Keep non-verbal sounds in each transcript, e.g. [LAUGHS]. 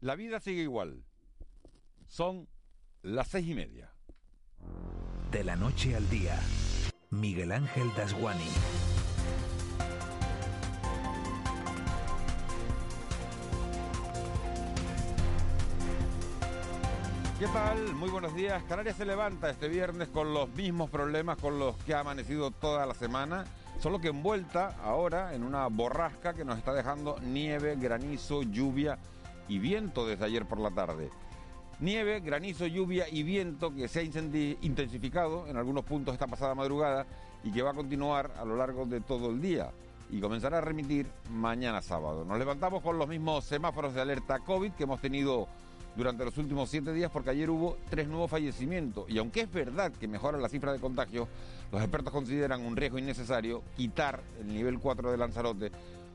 La vida sigue igual. Son las seis y media. De la noche al día, Miguel Ángel Dasguani. ¿Qué tal? Muy buenos días. Canarias se levanta este viernes con los mismos problemas con los que ha amanecido toda la semana, solo que envuelta ahora en una borrasca que nos está dejando nieve, granizo, lluvia y viento desde ayer por la tarde. Nieve, granizo, lluvia y viento que se ha intensificado en algunos puntos esta pasada madrugada y que va a continuar a lo largo de todo el día y comenzará a remitir mañana sábado. Nos levantamos con los mismos semáforos de alerta COVID que hemos tenido durante los últimos siete días porque ayer hubo tres nuevos fallecimientos y aunque es verdad que mejora la cifra de contagios, los expertos consideran un riesgo innecesario quitar el nivel 4 de Lanzarote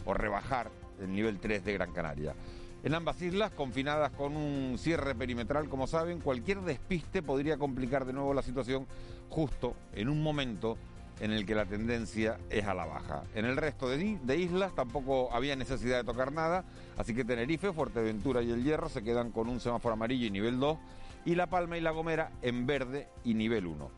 o rebajar el nivel 3 de Gran Canaria. En ambas islas, confinadas con un cierre perimetral, como saben, cualquier despiste podría complicar de nuevo la situación justo en un momento en el que la tendencia es a la baja. En el resto de, islas tampoco había necesidad de tocar nada, así que Tenerife, Fuerteventura y El Hierro se quedan con un semáforo amarillo y nivel 2, y La Palma y La Gomera en verde y nivel 1.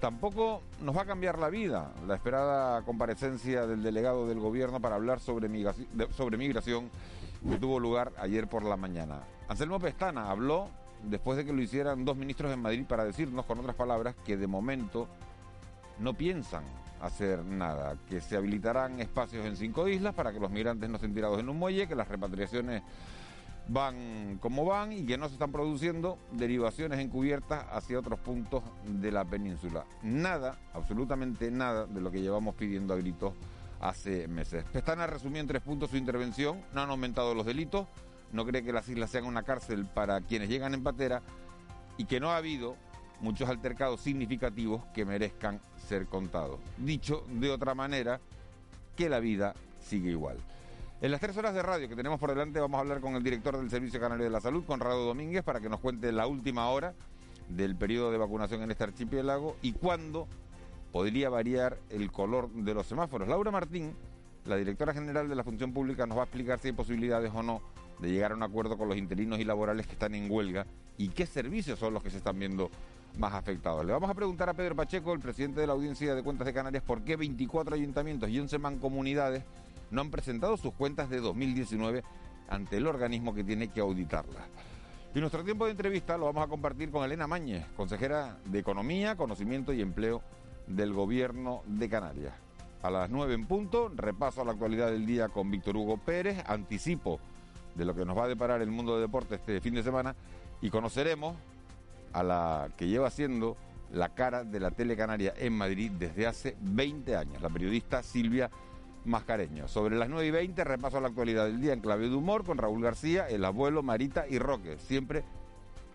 Tampoco nos va a cambiar la vida la esperada comparecencia del delegado del gobierno para hablar sobre migración que tuvo lugar ayer por la mañana. Anselmo Pestana habló después de que lo hicieran dos ministros en Madrid para decirnos, con otras palabras, que de momento no piensan hacer nada, que se habilitarán espacios en cinco islas para que los migrantes no estén tirados en un muelle, que las repatriaciones van como van y que no se están produciendo derivaciones encubiertas hacia otros puntos de la península. Nada, absolutamente nada de lo que llevamos pidiendo a gritos hace meses. Pestana resumió en tres puntos su intervención, no han aumentado los delitos, no cree que las islas sean una cárcel para quienes llegan en patera y que no ha habido muchos altercados significativos que merezcan ser contados. Dicho de otra manera, que la vida sigue igual. En las tres horas de radio que tenemos por delante vamos a hablar con el director del Servicio Canario de la Salud, Conrado Domínguez, para que nos cuente la última hora del periodo de vacunación en este archipiélago y cuándo podría variar el color de los semáforos. Laura Martín, la directora general de la Función Pública, nos va a explicar si hay posibilidades o no de llegar a un acuerdo con los interinos y laborales que están en huelga y qué servicios son los que se están viendo más afectados. Le vamos a preguntar a Pedro Pacheco, el presidente de la Audiencia de Cuentas de Canarias, por qué 24 ayuntamientos y 11 mancomunidades no han presentado sus cuentas de 2019 ante el organismo que tiene que auditarlas. Y nuestro tiempo de entrevista lo vamos a compartir con Elena Mañez, consejera de Economía, Conocimiento y Empleo del Gobierno de Canarias. A las 9 en punto, repaso a la actualidad del día con Víctor Hugo Pérez, anticipo de lo que nos va a deparar el mundo de deporte este fin de semana y conoceremos a la que lleva siendo la cara de la tele canaria en Madrid desde hace 20 años, la periodista Silvia Mascareño. Sobre las 9 y 20 repaso a la actualidad del día en clave de humor con Raúl García, el abuelo, Marita y Roque, siempre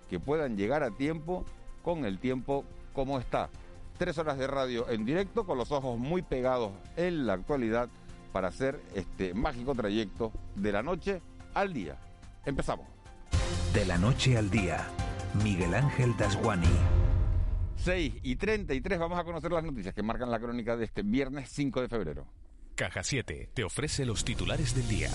que puedan llegar a tiempo con el tiempo como está. Tres horas de radio en directo con los ojos muy pegados en la actualidad para hacer este mágico trayecto de la noche al día. Empezamos. De la noche al día Miguel Ángel Dasguani. 6 y 33 vamos a conocer las noticias que marcan la crónica de este viernes 5 de febrero. Caja 7 te ofrece los titulares del día.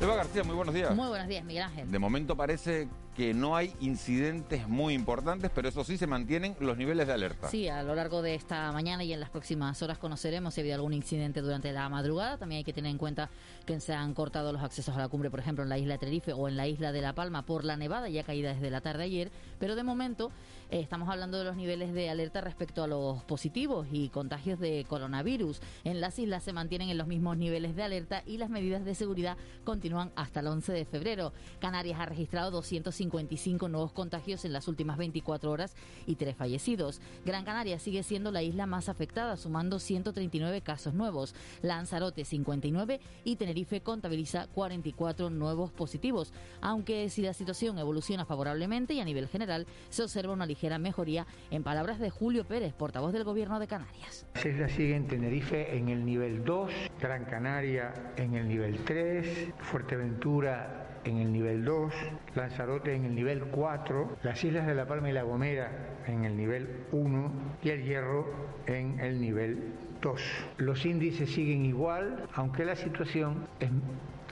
Eva García, muy buenos días. Muy buenos días, Miguel Ángel. De momento parece que no hay incidentes muy importantes, pero eso sí se mantienen los niveles de alerta. Sí, a lo largo de esta mañana y en las próximas horas conoceremos si ha habido algún incidente durante la madrugada. También hay que tener en cuenta que se han cortado los accesos a la cumbre, por ejemplo, en la isla de Tenerife o en la isla de La Palma por la nevada ya caída desde la tarde ayer. Pero de momento eh, estamos hablando de los niveles de alerta respecto a los positivos y contagios de coronavirus. En las islas se mantienen en los mismos niveles de alerta y las medidas de seguridad continúan hasta el 11 de febrero. Canarias ha registrado 250 55 nuevos contagios en las últimas 24 horas y tres fallecidos. Gran Canaria sigue siendo la isla más afectada, sumando 139 casos nuevos. Lanzarote 59 y Tenerife contabiliza 44 nuevos positivos. Aunque si la situación evoluciona favorablemente y a nivel general se observa una ligera mejoría, en palabras de Julio Pérez, portavoz del Gobierno de Canarias. Las islas siguen Tenerife en el nivel 2, Gran Canaria en el nivel 3, Fuerteventura en el nivel 2, Lanzarote en el nivel 4, las Islas de La Palma y La Gomera en el nivel 1 y el Hierro en el nivel 2. Los índices siguen igual, aunque la situación es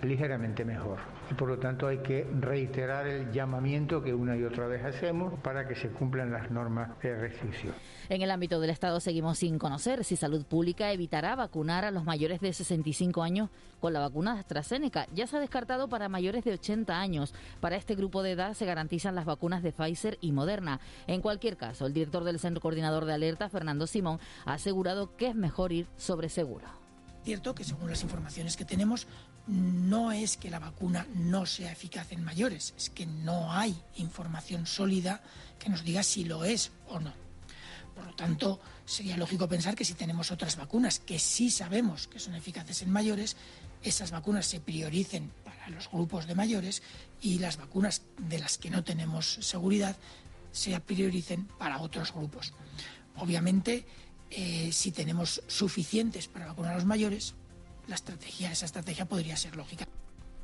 ligeramente mejor. Y por lo tanto hay que reiterar el llamamiento que una y otra vez hacemos para que se cumplan las normas de restricción. En el ámbito del Estado seguimos sin conocer si Salud Pública evitará vacunar a los mayores de 65 años con la vacuna AstraZeneca. Ya se ha descartado para mayores de 80 años. Para este grupo de edad se garantizan las vacunas de Pfizer y Moderna. En cualquier caso, el director del Centro Coordinador de Alerta, Fernando Simón, ha asegurado que es mejor ir sobre seguro. Cierto que según las informaciones que tenemos, no es que la vacuna no sea eficaz en mayores, es que no hay información sólida que nos diga si lo es o no. Por lo tanto, sería lógico pensar que si tenemos otras vacunas que sí sabemos que son eficaces en mayores, esas vacunas se prioricen para los grupos de mayores y las vacunas de las que no tenemos seguridad se prioricen para otros grupos. Obviamente, eh, si tenemos suficientes para vacunar a los mayores, la estrategia, esa estrategia podría ser lógica.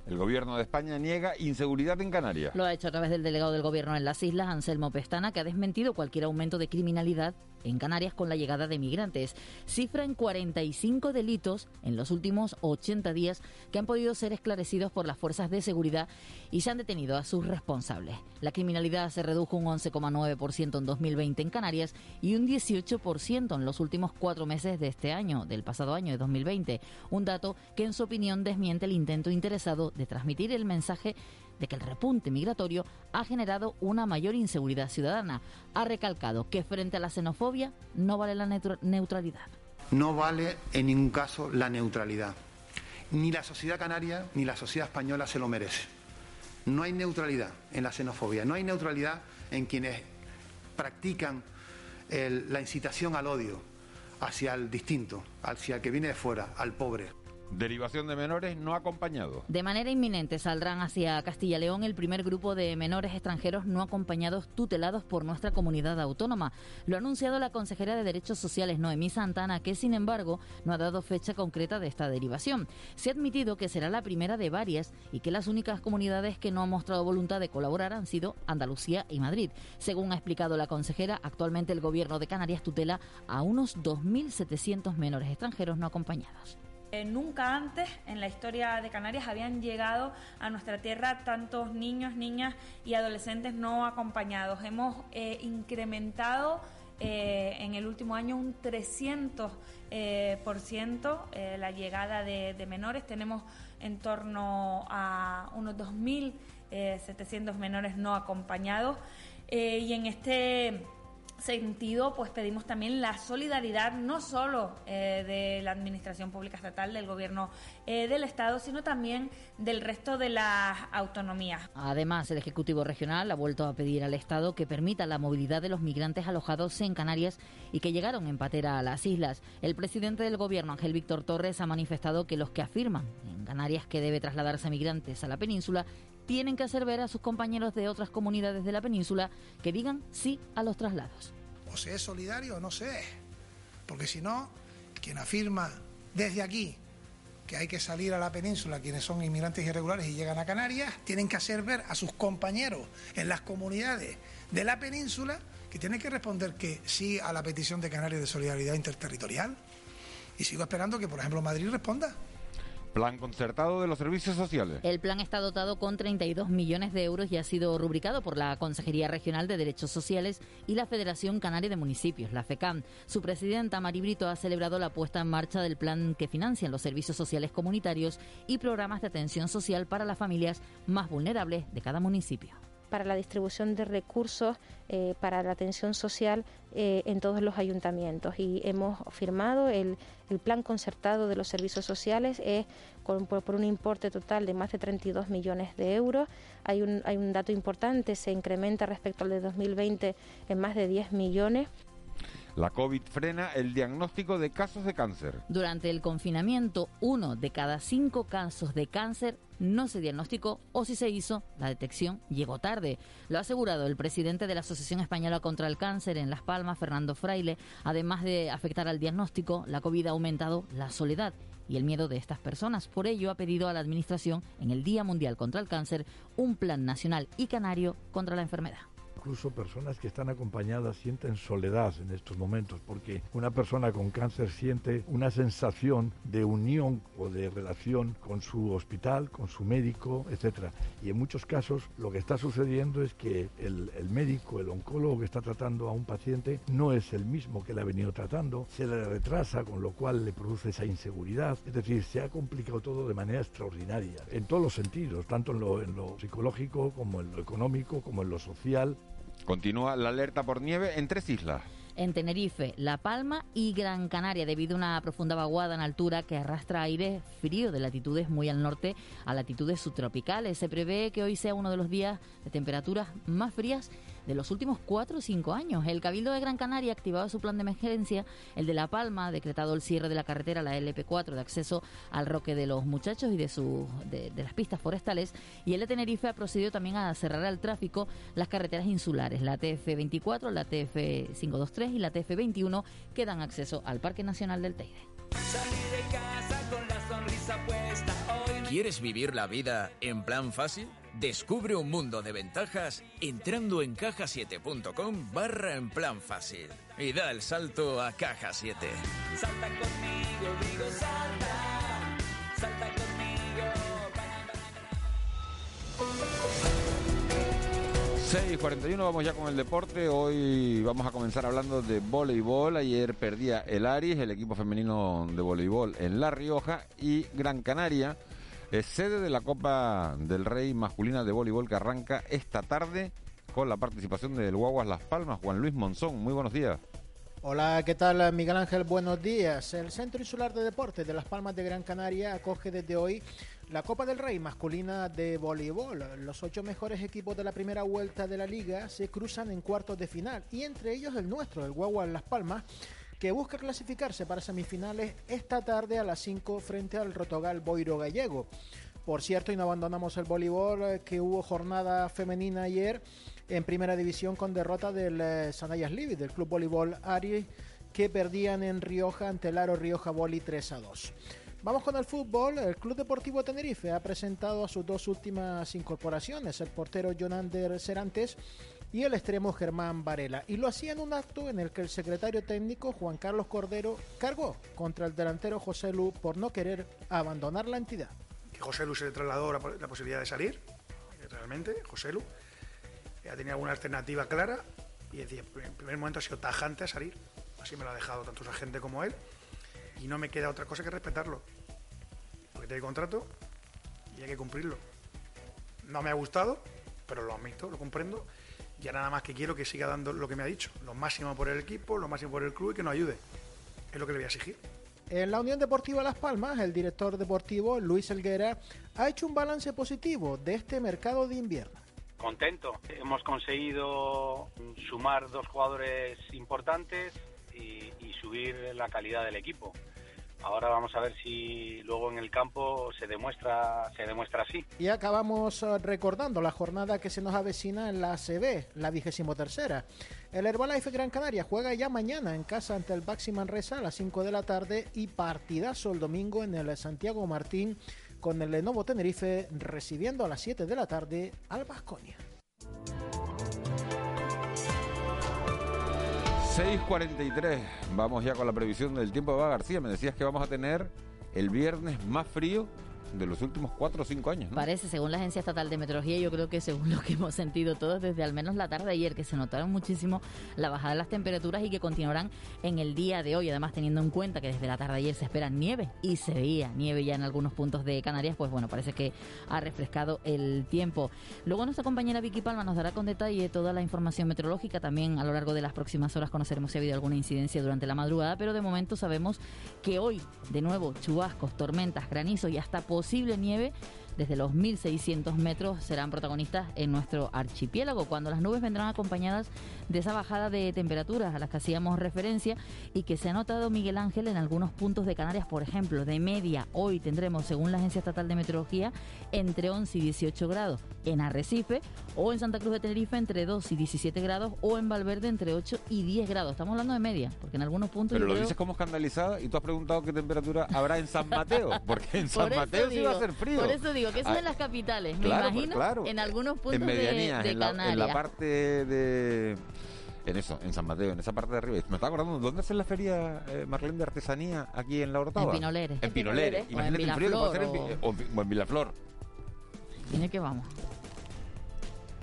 El gobierno de España niega inseguridad en Canarias. Lo ha hecho a través del delegado del gobierno en las islas, Anselmo Pestana, que ha desmentido cualquier aumento de criminalidad en Canarias con la llegada de migrantes. Cifra en 45 delitos en los últimos 80 días que han podido ser esclarecidos por las fuerzas de seguridad y se han detenido a sus responsables. La criminalidad se redujo un 11,9% en 2020 en Canarias y un 18% en los últimos cuatro meses de este año, del pasado año de 2020. Un dato que en su opinión desmiente el intento interesado de transmitir el mensaje de que el repunte migratorio ha generado una mayor inseguridad ciudadana. Ha recalcado que frente a la xenofobia no vale la neutralidad. No vale en ningún caso la neutralidad. Ni la sociedad canaria ni la sociedad española se lo merece. No hay neutralidad en la xenofobia, no hay neutralidad en quienes practican la incitación al odio hacia el distinto, hacia el que viene de fuera, al pobre. Derivación de menores no acompañados. De manera inminente saldrán hacia Castilla León el primer grupo de menores extranjeros no acompañados tutelados por nuestra comunidad autónoma. Lo ha anunciado la consejera de Derechos Sociales Noemí Santana, que sin embargo no ha dado fecha concreta de esta derivación. Se ha admitido que será la primera de varias y que las únicas comunidades que no han mostrado voluntad de colaborar han sido Andalucía y Madrid. Según ha explicado la consejera, actualmente el gobierno de Canarias tutela a unos 2.700 menores extranjeros no acompañados. Eh, nunca antes en la historia de Canarias habían llegado a nuestra tierra tantos niños, niñas y adolescentes no acompañados. Hemos eh, incrementado eh, en el último año un 300% por ciento, la llegada de, de, menores. Tenemos en torno a unos 2.700 menores no acompañados. y en este sentido, pues pedimos también la solidaridad no solo eh, de la Administración Pública Estatal, del Gobierno eh, del Estado, sino también del resto de las autonomías. Además, el Ejecutivo Regional ha vuelto a pedir al Estado que permita la movilidad de los migrantes alojados en Canarias y que llegaron en patera a las islas. El presidente del Gobierno, Ángel Víctor Torres, ha manifestado que los que afirman en Canarias que debe trasladarse migrantes a la península tienen que hacer ver a sus compañeros de otras comunidades de la península que digan sí a los traslados. O se es solidario o no se es. Porque si no, quien afirma desde aquí que hay que salir a la península quienes son inmigrantes irregulares y llegan a Canarias, tienen que hacer ver a sus compañeros en las comunidades de la península que tienen que responder que sí a la petición de Canarias de solidaridad interterritorial. Y sigo esperando que, por ejemplo, Madrid responda. Plan concertado de los servicios sociales. El plan está dotado con 32 millones de euros y ha sido rubricado por la Consejería Regional de Derechos Sociales y la Federación Canaria de Municipios, la FECAM. Su presidenta, Mari Brito, ha celebrado la puesta en marcha del plan que financian los servicios sociales comunitarios y programas de atención social para las familias más vulnerables de cada municipio. Para la distribución de recursos eh, para la atención social eh, en todos los ayuntamientos y hemos firmado el, plan concertado de los servicios sociales es por, un importe total de más de 32 millones de euros. Hay un, hay un dato importante, se incrementa respecto al de 2020 en más de 10 millones. La COVID frena el diagnóstico de casos de cáncer. Durante el confinamiento, uno de cada cinco casos de cáncer no se diagnosticó o si se hizo, la detección llegó tarde. Lo ha asegurado el presidente de la Asociación Española contra el Cáncer en Las Palmas, Fernando Fraile. Además de afectar al diagnóstico, la COVID ha aumentado la soledad y el miedo de estas personas. Por ello, ha pedido a la Administración, en el Día Mundial contra el Cáncer, un plan nacional y canario contra la enfermedad incluso personas que están acompañadas sienten soledad en estos momentos, porque una persona con cáncer siente una sensación de unión o de relación con su hospital, con su médico, etc. Y en muchos casos lo que está sucediendo es que el, médico, el oncólogo que está tratando a un paciente no es el mismo que le ha venido tratando, se le retrasa, con lo cual le produce esa inseguridad. Es decir, se ha complicado todo de manera extraordinaria, en todos los sentidos, tanto en lo, en lo psicológico como en lo económico, como en lo social. Continúa la alerta por nieve en tres islas en Tenerife, La Palma y Gran Canaria, debido a una profunda vaguada en altura que arrastra aire frío de latitudes muy al norte a latitudes subtropicales. Se prevé que hoy sea uno de los días de temperaturas más frías de los últimos cuatro o cinco años. El Cabildo de Gran Canaria ha activado su plan de emergencia, el de La Palma ha decretado el cierre de la carretera, la LP4, de acceso al Roque de los Muchachos y de, su, de, las pistas forestales, y el de Tenerife ha procedido también a cerrar al tráfico las carreteras insulares, la TF24, la TF523 y la TF21, que dan acceso al Parque Nacional del Teide. ¿Quieres vivir la vida en plan fácil? Descubre un mundo de ventajas entrando en cajasiete.com barra en plan fácil y da el salto a Caja 7. Salta conmigo, digo salta, salta conmigo. 6 y 41, vamos ya con el deporte. Hoy vamos a comenzar hablando de voleibol. Ayer perdía el Aris, el equipo femenino de voleibol en La Rioja y Gran Canaria es sede de la Copa del Rey masculina de voleibol que arranca esta tarde con la participación del Guaguas Las Palmas, Juan Luis Monzón. Muy buenos días. Hola, ¿qué tal Miguel Ángel? Buenos días. El Centro Insular de Deportes de Las Palmas de Gran Canaria acoge desde hoy la Copa del Rey masculina de voleibol. Los ocho mejores equipos de la primera vuelta de la liga se cruzan en cuartos de final y entre ellos el nuestro, el Guaguas Las Palmas que busca clasificarse para semifinales esta tarde a las 5 frente al Rotogal Boiro Gallego. Por cierto, y no abandonamos el voleibol, eh, que hubo jornada femenina ayer en primera división con derrota del eh, Sanayas del Club Voleibol Ari, que perdían en Rioja ante el Aro Rioja Boli 3 a 2. Vamos con el fútbol. El Club Deportivo Tenerife ha presentado a sus dos últimas incorporaciones, el portero Jonander Cerantes y el extremo Germán Varela. Y lo hacía en un acto en el que el secretario técnico Juan Carlos Cordero cargó contra el delantero José Lu por no querer abandonar la entidad. José Lu se le trasladó la, posibilidad de salir, realmente, José Lu. Ya tenía alguna alternativa clara y decía, en primer momento ha sido tajante a salir. Así me lo ha dejado tanto su agente como él. Y no me queda otra cosa que respetarlo. Porque tiene contrato y hay que cumplirlo. No me ha gustado, pero lo admito, lo comprendo ya nada más que quiero que siga dando lo que me ha dicho, lo máximo por el equipo, lo máximo por el club y que nos ayude. Es lo que le voy a exigir. En la Unión Deportiva Las Palmas, el director deportivo Luis Elguera ha hecho un balance positivo de este mercado de invierno. Contento. Hemos conseguido sumar dos jugadores importantes y, y subir la calidad del equipo. Ahora vamos a ver si luego en el campo se demuestra, se demuestra así. Y acabamos eh, recordando la jornada que se nos avecina en la ACB, la vigésimo tercera. El Herbalife Gran Canaria juega ya mañana en casa ante el Baxi Manresa a las 5 de la tarde y partidazo el domingo en el Santiago Martín con el Lenovo Tenerife recibiendo a las 7 de la tarde al Vasconia. 6.43, vamos ya con la previsión del tiempo. Va García, me decías que vamos a tener el viernes más frío de los últimos cuatro o cinco años. Parece, según la Agencia Estatal de Meteorología, yo creo que según [LAUGHS] lo que hemos sentido todos desde al menos la tarde de ayer, que se notaron muchísimo la bajada de las temperaturas y que continuarán en el día de hoy. Además, teniendo en cuenta que desde la tarde de ayer se espera nieve y se veía nieve ya en algunos puntos de Canarias, pues bueno, parece que ha refrescado el tiempo. Luego nuestra compañera Vicky Palma nos dará con detalle toda la información meteorológica. También a lo largo de las próximas horas conoceremos si ha habido alguna incidencia durante la madrugada, pero de momento sabemos que hoy, de nuevo, chubascos, tormentas, granizo y hasta posible nieve desde los 1.600 metros serán protagonistas en nuestro archipiélago, cuando las nubes vendrán acompañadas de esa bajada de temperaturas a las que hacíamos referencia y que se ha notado Miguel Ángel en algunos puntos de Canarias, por ejemplo, de media hoy tendremos, según la Agencia Estatal de Meteorología, entre 11 y 18 grados en Arrecife o en Santa Cruz de Tenerife entre 2 y 17 grados o en Valverde entre 8 y 10 grados. Estamos hablando de media, porque en algunos puntos... Pero lo creo- dices como escandalizada y tú has preguntado qué temperatura habrá en San Mateo, porque en [LAUGHS] San Por Mateo sí va a digo- ser frío. Por eso digo que es en las capitales. Me claro, imagino claro. en algunos puntos en de- medianías, de, en, la, Canarias. en la parte de... En eso, en San Mateo, en esa parte de arriba. Me estaba acordando, ¿dónde hace la feria eh, Marlene de Artesanía aquí en La Orotava? En Pinolere. En Pinolere. O en Imagínate el frío que puede hacer en, o en Vilaflor. Tiene que vamos.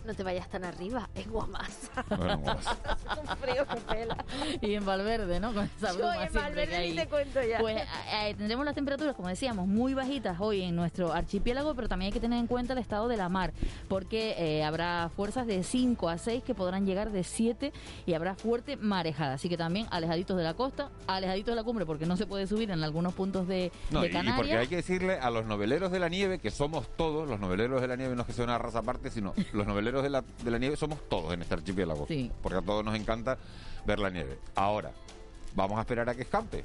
No te vayas tan arriba, en Guamasa. Bueno, en Guamasa. [LAUGHS] Hace un frío que pela. Y en Valverde, ¿no? Con esa Yo bruma en siempre Valverde ni te cuento ya. Pues eh, tendremos las temperaturas, como decíamos, muy bajitas hoy en nuestro archipiélago, pero también hay que tener en cuenta el estado de la mar, porque eh, habrá fuerzas de 5 a 6 que podrán llegar de 7 y habrá fuerte marejada. Así que también alejaditos de la costa, alejaditos de la cumbre, porque no se puede subir en algunos puntos de, No, de y, y porque Canarias. hay que decirle a los noveleros de la nieve, que somos todos, los noveleros de la nieve no es que sea una raza aparte, sino los noveleros de la, de la nieve somos todos en este archipiélago. Sí. Porque a todos nos encanta ver la nieve. Ahora, vamos a esperar a que escampe.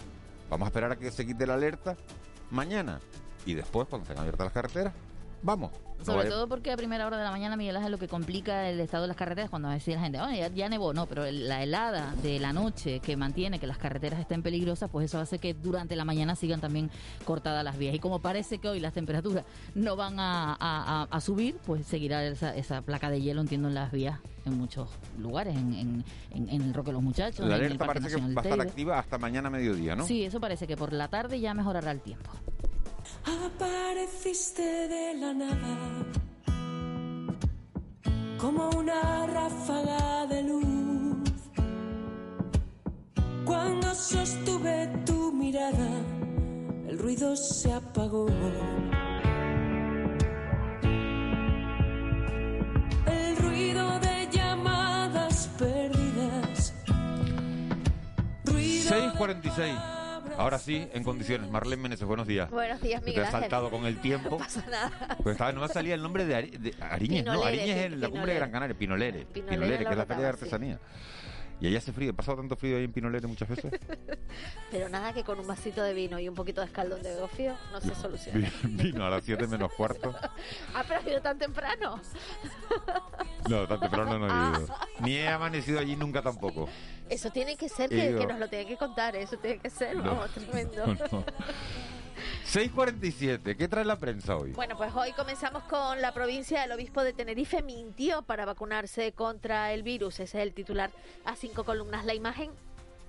Vamos a esperar a que se quite la alerta mañana. Y después, cuando estén abiertas las carreteras, vamos. Sobre todo porque a primera hora de la mañana, Miguel Ángel, lo que complica el estado de las carreteras cuando decía la gente, "Oye, ya, ya nevó, no, pero el- la helada de la noche que mantiene que las carreteras estén peligrosas, pues eso hace que durante la mañana sigan también cortadas las vías. Y como parece que hoy las temperaturas no van a, a- a- a subir, pues seguirá esa, esa placa de hielo, entiendo, en las vías en muchos lugares, en, en- en- en el Roque de los Muchachos, la en el alerta parece que va a estar activa hasta mañana mediodía, ¿no? Sí, eso parece que por la tarde ya mejorará el tiempo. Apareciste de la nada como una ráfaga de luz. Cuando sostuve tu mirada, el ruido se apagó. El ruido de llamadas perdidas. Ruido 6.46. Ahora sí, en condiciones. Marlene Meneses, buenos días. Buenos días, Que te Miguel has saltado con el [LAUGHS] tiempo. No pasa nada. Pues estaba, no me salía el nombre de, Ari- de Ariñez, ¿no? Pinolere, Ariñez es Pin- la cumbre de Pinolere. Gran Canaria, Pinolere. Pinolere Pinolere, la que es la feria de Orotava, sí. Y ahí hace frío. ¿He pasado tanto frío ahí en Pinolere muchas veces? [LAUGHS] Pero nada que con un vasito de vino y un poquito de escaldón de gofio no se soluciona. Vino a las 7 menos cuarto. Ah, [LAUGHS] pero ha sido tan temprano. [LAUGHS] No, tan temprano no he ido. Ni he amanecido allí nunca tampoco. Eso tiene que ser que, que nos lo tiene que contar. Eso tiene que ser, No. vamos, tremendo. No, no. 6.47. ¿Qué trae la prensa hoy? Bueno, pues hoy comenzamos con la provincia. El obispo de Tenerife mintió para vacunarse contra el virus. Ese es el titular a cinco columnas. La imagen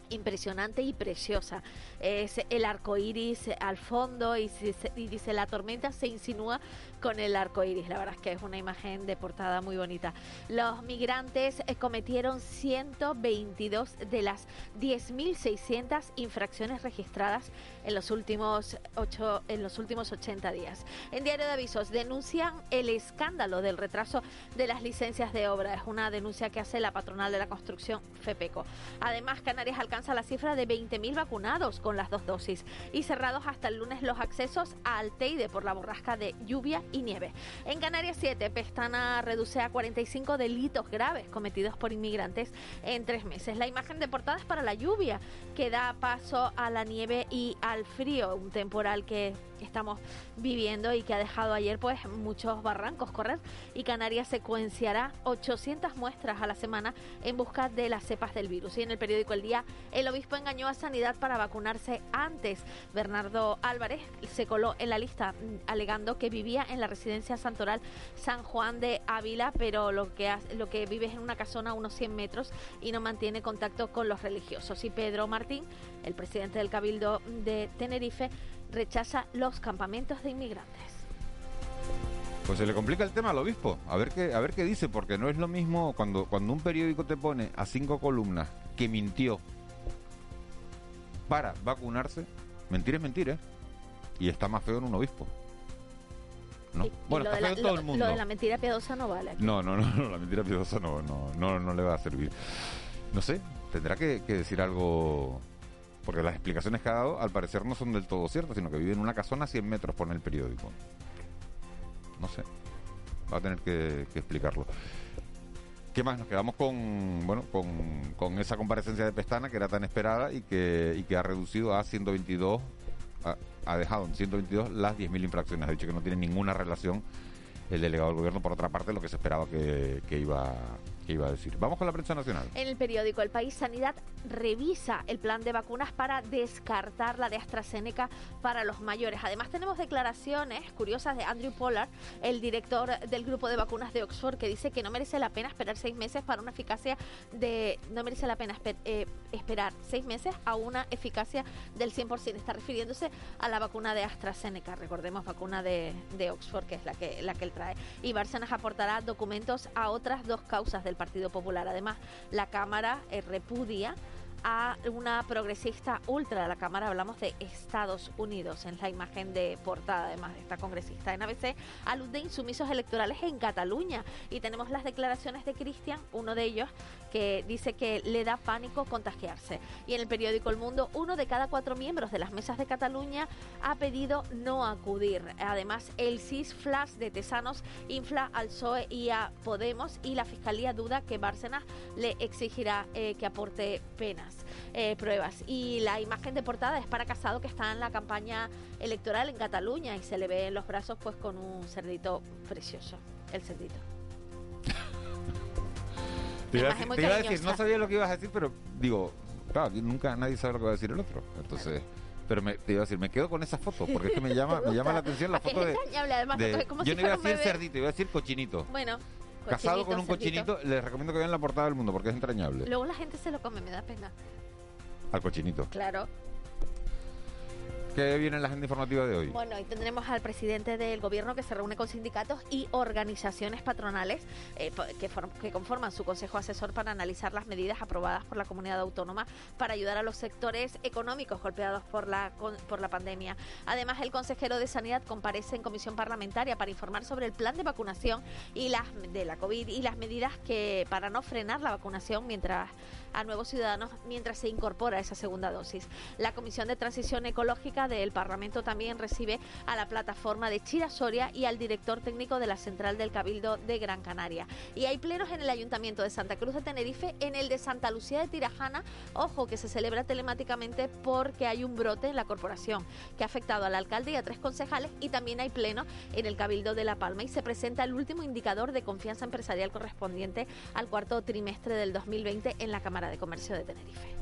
impresionante y preciosa. Es el arco iris al fondo y, se- y dice la tormenta se insinúa con el arco iris. La verdad es que es una imagen de portada muy bonita. Los migrantes eh, cometieron 122 de las 10.600 infracciones registradas en los últimos ocho, en los últimos 80 días. En Diario de Avisos denuncian el escándalo del retraso de las licencias de obra. Es una denuncia que hace la patronal de la construcción FEPECO. Además, Canarias alcanza la cifra de 20.000 vacunados con las dos dosis y cerrados hasta el lunes los accesos al Teide por la borrasca de lluvia y nieve. En Canarias 7, Pestana reduce a 45 delitos graves cometidos por inmigrantes en tres meses. La imagen de portada es para la lluvia que da paso a la nieve y al frío, un temporal que estamos viviendo y que ha dejado ayer pues muchos barrancos correr y Canarias secuenciará 800 muestras a la semana en busca de las cepas del virus. Y en el periódico El Día, el obispo engañó a Sanidad para vacunarse antes. Bernardo Álvarez se coló en la lista mm, alegando que vivía en la residencia Santoral San Juan de Ávila, pero lo que, lo que vive es en una casona a unos 100 metros y no mantiene contacto con los religiosos. Y Pedro Martín, el presidente del Cabildo de Tenerife, rechaza los campamentos de inmigrantes. Pues se le complica el tema al obispo. A ver qué, a ver qué dice, porque no es lo mismo cuando, cuando un periódico te pone a cinco columnas que mintió para vacunarse. Mentira es mentira. ¿eh? Y está más feo en un obispo. ¿No? Y- y bueno, lo está de feo la- todo lo- el mundo. Lo de la mentira piadosa no vale. aquí. No, no, no, no, la mentira piadosa no, no, no, no le va a servir. No sé, tendrá que, que decir algo, porque las explicaciones que ha dado al parecer no son del todo ciertas, sino que vive en una casona a 100 metros, pone el periódico. No sé, va a tener que, explicarlo. ¿Qué más? Nos quedamos con, bueno, con, con esa comparecencia de Pestana que era tan esperada y que, y que ha reducido a 122, ha, ha dejado en 122 las 10.000 infracciones. Ha dicho que no tiene ninguna relación el delegado del gobierno, por otra parte, lo que se esperaba que, que iba, que iba a decir. Vamos con la prensa nacional. En el periódico El País Sanidad revisa el plan de vacunas para descartar la de AstraZeneca para los mayores. Además tenemos declaraciones curiosas de Andrew Pollard, el director del grupo de vacunas de Oxford, que dice que no merece la pena esperar seis meses para una eficacia de... No merece la pena esper- eh, esperar seis meses a una eficacia del 100%. Está refiriéndose a la vacuna de AstraZeneca, recordemos vacuna de, Oxford, que es la que, la que él trae. Y Bárcenas aportará documentos a otras dos causas del Partido Popular. Además, la Cámara eh, repudia a una progresista ultra de la Cámara, hablamos de Estados Unidos, en la imagen de portada además de esta congresista en ABC, alude insumisos electorales en Cataluña. Y tenemos las declaraciones de Cristian, uno de ellos, que dice que le da pánico contagiarse. Y en el periódico El Mundo, uno de cada cuatro miembros de las mesas de Cataluña ha pedido no acudir. Además, el CIS Flash de Tesanos infla al PSOE y a Podemos y la Fiscalía duda que Bárcenas le exigirá eh, que aporte penas, eh, pruebas. Y la imagen de portada es para Casado que está en la campaña electoral en Cataluña y se le ve en los brazos pues con un cerdito precioso, el cerdito. [LAUGHS] Te iba, a decir, te iba a decir, no sabía lo que ibas a decir, pero digo, claro, aquí nunca nadie sabe lo que va a decir el otro. Entonces, pero me, te iba a decir, me quedo con esa foto, porque es que me [LAUGHS] llama, me llama la atención la que foto de. además, de- como yo si no iba a decir cerdito, iba a decir cochinito. Bueno, Casado con un cerdito. cochinito, les recomiendo que vean la portada del mundo porque es entrañable. Luego la gente se lo come, me da pena. Al cochinito. Claro. ¿Qué viene en la agenda informativa de hoy? Bueno, y tendremos al presidente del gobierno que se reúne con sindicatos y organizaciones patronales eh, que, form- que conforman su consejo asesor para analizar las medidas aprobadas por la comunidad autónoma para ayudar a los sectores económicos golpeados por la, con- por la pandemia. Además, el consejero de Sanidad comparece en comisión parlamentaria para informar sobre el plan de vacunación y las de la COVID y las medidas que para no frenar la vacunación mientras a nuevos ciudadanos mientras se incorpora esa segunda dosis. La Comisión de Transición Ecológica del Parlamento también recibe a la plataforma de Chira Soria y al director técnico de la Central del Cabildo de Gran Canaria. Y hay plenos en el Ayuntamiento de Santa Cruz de Tenerife, en el de Santa Lucía de Tirajana, ojo que se celebra telemáticamente porque hay un brote en la corporación que ha afectado al alcalde y a tres concejales y también hay pleno en el Cabildo de La Palma y se presenta el último indicador de confianza empresarial correspondiente al cuarto trimestre del 2020 en la Cámara de Comercio de Tenerife.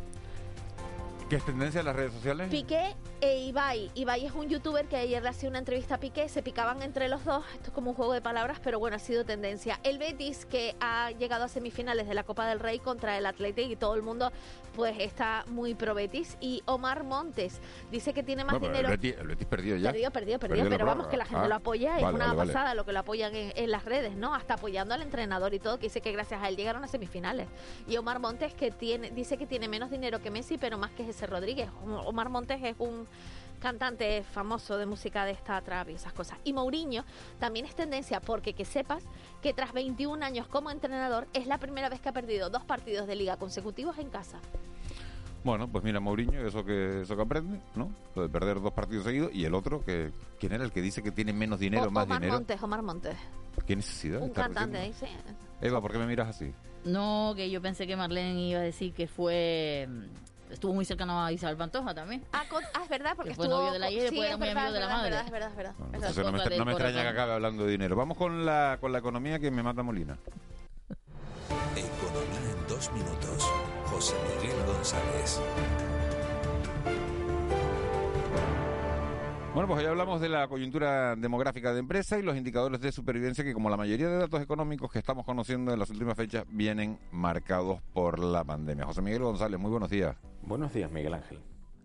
¿Qué es tendencia en las redes sociales? Piqué e Ibai. Ibai es un youtuber que ayer le hacía una entrevista a Piqué, se picaban entre los dos, esto es como un juego de palabras, pero bueno, ha sido tendencia. El Betis, que ha llegado a semifinales de la Copa del Rey contra el Athletic y todo el mundo pues está muy pro Betis. Y Omar Montes dice que tiene más pero dinero... el, Betis, el Betis perdió ya. Perdió, Perdió la pero vamos, que la gente Ah, lo apoya, es vale, una vale, vale. pasada lo que lo apoyan en, en las redes, ¿no? Hasta apoyando al entrenador y todo, que dice que gracias a él llegaron a semifinales. Y Omar Montes que tiene, dice que tiene menos dinero que Messi, pero más que ese Rodríguez. Omar Montes es un cantante famoso de música de esta trap y esas cosas. Y Mourinho también es tendencia porque que sepas que tras 21 años como entrenador es la primera vez que ha perdido dos partidos de liga consecutivos en casa. Bueno, pues mira, Mourinho, eso que eso que aprende, ¿no? Lo de perder dos partidos seguidos y el otro que ¿quién era el que dice que tiene menos dinero, O- más Omar dinero? Montes, Omar Montes, ¿Qué necesidad? de un cantante. Eva, ¿por qué me miras así? No, que yo pensé que Marlene iba a decir que fue. Estuvo muy cercano a Isabel Pantoja también. Ah, con- ah, es verdad, porque Que fue estuvo... novio de la hija y sí, después era muy verdad, amigo de la es verdad, madre. Es verdad, es verdad, es verdad. Entonces no me, no me extraña que acabe hablando de dinero. Vamos con la, con la economía que me mata Molina. Economía en dos minutos. José Miguel González. Bueno, pues hoy hablamos de la coyuntura demográfica de empresa y los indicadores de supervivencia que como la mayoría de datos económicos que estamos conociendo en las últimas fechas vienen marcados por la pandemia. José Miguel González, muy buenos días. Buenos días, Miguel Ángel.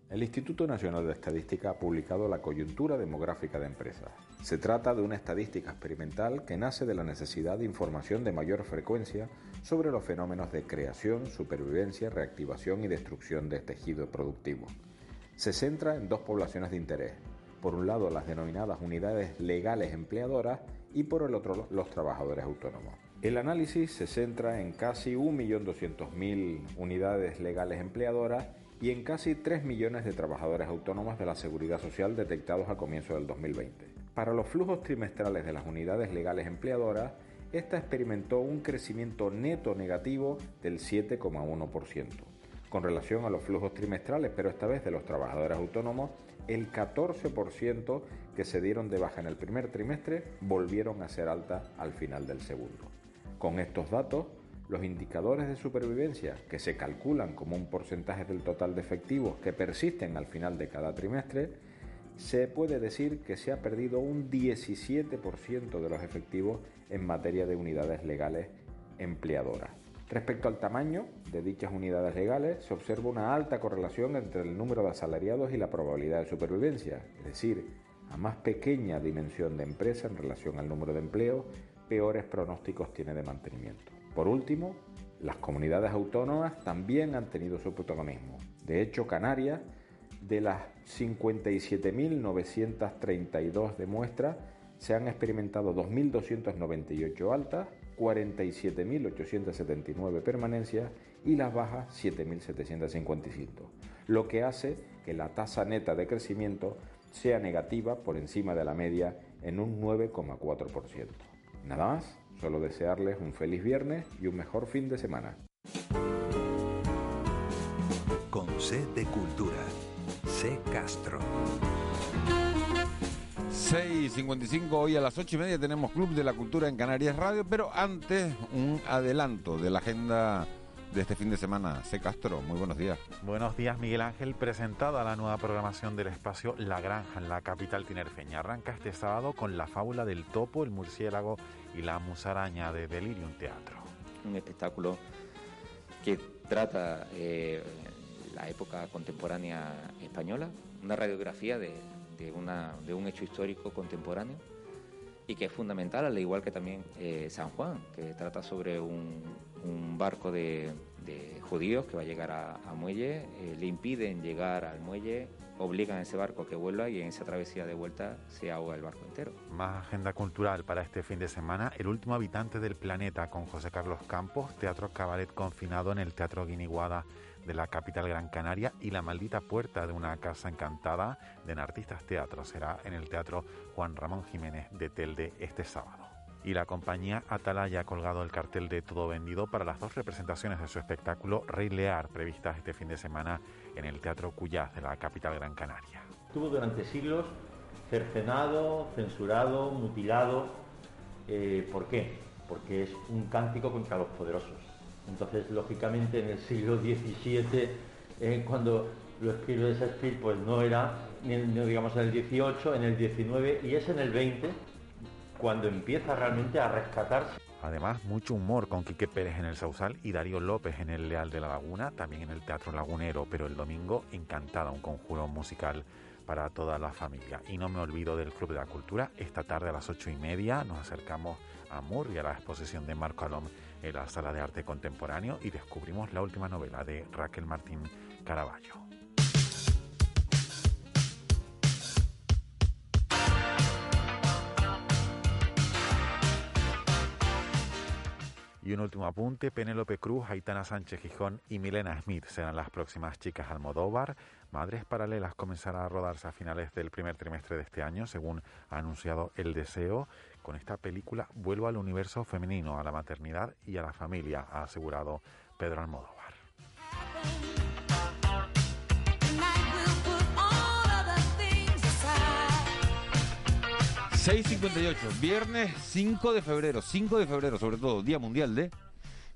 El Instituto Nacional de Estadística ha publicado la coyuntura demográfica de empresas. Se trata de una estadística experimental que nace de la necesidad de información de mayor frecuencia sobre los fenómenos de creación, supervivencia, reactivación y destrucción de tejido productivo. Se centra en dos poblaciones de interés. Por un lado, las denominadas unidades legales empleadoras y por el otro, los trabajadores autónomos. El análisis se centra en casi 1.200.000 unidades legales empleadoras y en casi 3 millones de trabajadores autónomos de la Seguridad Social detectados a comienzo del 2020. Para los flujos trimestrales de las unidades legales empleadoras, esta experimentó un crecimiento neto negativo del 7,1%. Con relación a los flujos trimestrales, pero esta vez de los trabajadores autónomos, el 14% que se dieron de baja en el primer trimestre volvieron a ser alta al final del segundo. Con estos datos, los indicadores de supervivencia, que se calculan como un porcentaje del total de efectivos que persisten al final de cada trimestre, se puede decir que se ha perdido un 17% de los efectivos en materia de unidades legales empleadoras. Respecto al tamaño de dichas unidades legales, se observa una alta correlación entre el número de asalariados y la probabilidad de supervivencia, es decir, a más pequeña dimensión de empresa en relación al número de empleos, peores pronósticos tiene de mantenimiento. Por último, las comunidades autónomas también han tenido su protagonismo. De hecho, Canarias, de las 57.932 de muestras, se han experimentado 2.298 altas, 47.879 permanencias y las bajas 7.755, lo que hace que la tasa neta de crecimiento sea negativa por encima de la media en un 9,4%. Nada más. Solo desearles un feliz viernes y un mejor fin de semana. Con C de Cultura. C Castro. 6.55, hoy a las 8 y media tenemos Club de la Cultura en Canarias Radio, pero antes un adelanto de la agenda de este fin de semana. C. Castro, muy buenos días. Buenos días, Miguel Ángel. Presentada la nueva programación del espacio La Granja en la capital tinerfeña. Arranca este sábado con la fábula del topo, el murciélago y la musaraña de Delirium Teatro. Un espectáculo que trata eh, la época contemporánea española, una radiografía de, una, de un hecho histórico contemporáneo y que es fundamental, al igual que también eh, San Juan, que trata sobre un, barco de, judíos que va a llegar a, muelle, eh, le impiden llegar al muelle, obligan a ese barco a que vuelva y en esa travesía de vuelta se ahoga el barco entero. Más agenda cultural para este fin de semana, El último habitante del planeta con José Carlos Campos, teatro cabaret confinado en el Teatro Guiniguada de la capital Gran Canaria y La maldita puerta de una casa encantada de Artistas Teatro será en el Teatro Juan Ramón Jiménez de Telde este sábado. Y la compañía Atalaya ha colgado el cartel de todo vendido para las dos representaciones de su espectáculo Rey Lear, previstas este fin de semana en el Teatro Cuyaz de la capital Gran Canaria. Estuvo durante siglos cercenado, censurado, mutilado. Eh, ¿Por qué? Porque es un cántico contra los poderosos entonces, lógicamente, en el siglo XVII, eh, cuando lo escribe Shakespeare, pues no era, digamos, en el XVIII, en el XIX y es en el XX cuando empieza realmente a rescatarse. Además, mucho humor con Quique Pérez en el Sausal y Darío López en el Leal de la Laguna, también en el Teatro Lagunero, pero el domingo encantada, un conjuro musical para toda la familia. Y no me olvido del Club de la Cultura, esta tarde a las ocho y media nos acercamos a Murri, a la exposición de Marco Alom en la Sala de Arte Contemporáneo y descubrimos la última novela de Raquel Martín Caraballo. Y un último apunte, Penélope Cruz, Aitana Sánchez Gijón y Milena Smith serán las próximas chicas Almodóvar. Madres Paralelas comenzará a rodarse a finales del primer trimestre de este año, según ha anunciado El Deseo. Con esta película vuelvo al universo femenino, a la maternidad y a la familia, ha asegurado Pedro Almodóvar. ...6.58... Viernes 5 de febrero... ...5 de febrero sobre todo... ...Día Mundial de...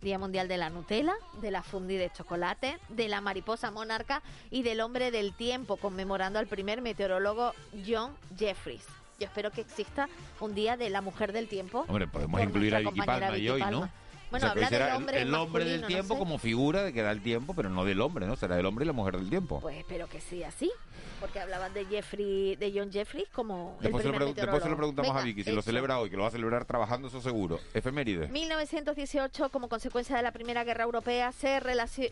Día Mundial de la Nutella, de la fundí de chocolate, de la mariposa monarca y del hombre del tiempo, conmemorando al primer meteorólogo John Jeffries. Yo espero que exista un día de la mujer del tiempo. Hombre, podemos incluir a Vicky Palma y hoy, ¿no? Bueno, O sea, habla del será el- hombre el, hombre del masculino, no tiempo sé. como figura de que da el tiempo, pero no del hombre, ¿no? Será el hombre y la mujer del tiempo. Pues espero que sí, así. Porque hablaban de Jeffrey, de John Jeffries como el Después se, lo primer después se lo preguntamos a Venga, Vicky si lo celebra hoy, que lo va a celebrar trabajando, eso seguro. Efeméride. 1918, como consecuencia de la Primera Guerra Europea, se,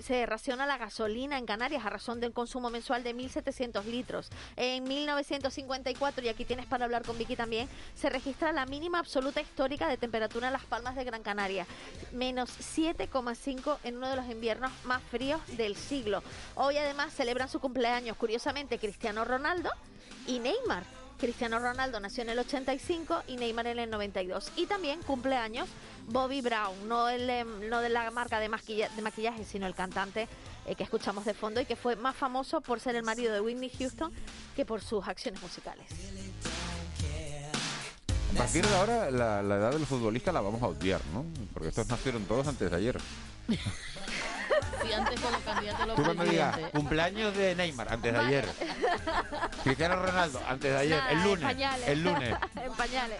se raciona la gasolina en Canarias a razón de un consumo mensual de 1.700 litros. En 1954, y aquí tienes para hablar con Vicky también, se registra la mínima absoluta histórica de temperatura en las Palmas de Gran Canaria, menos 7,5 en uno de los inviernos más fríos del siglo. Hoy además celebran su cumpleaños, curiosamente, Cristiano Ronaldo y Neymar. Cristiano Ronaldo nació en el 85 y Neymar en el 92. Y también cumpleaños Bobby Brown, no, el, em, no de la marca de, maquilla- de maquillaje, sino el cantante eh, que escuchamos de fondo y que fue más famoso por ser el marido de Whitney Houston que por sus acciones musicales. A partir de ahora, la, la edad del futbolista la vamos a odiar, ¿no? Porque estos nacieron todos antes de ayer. Si antes con los candidatos los Tú cuando digas cumpleaños de Neymar, antes de ayer. Cristiano Ronaldo, antes de ayer. Nada, el en lunes. pañales. El lunes. [LAUGHS] en pañales.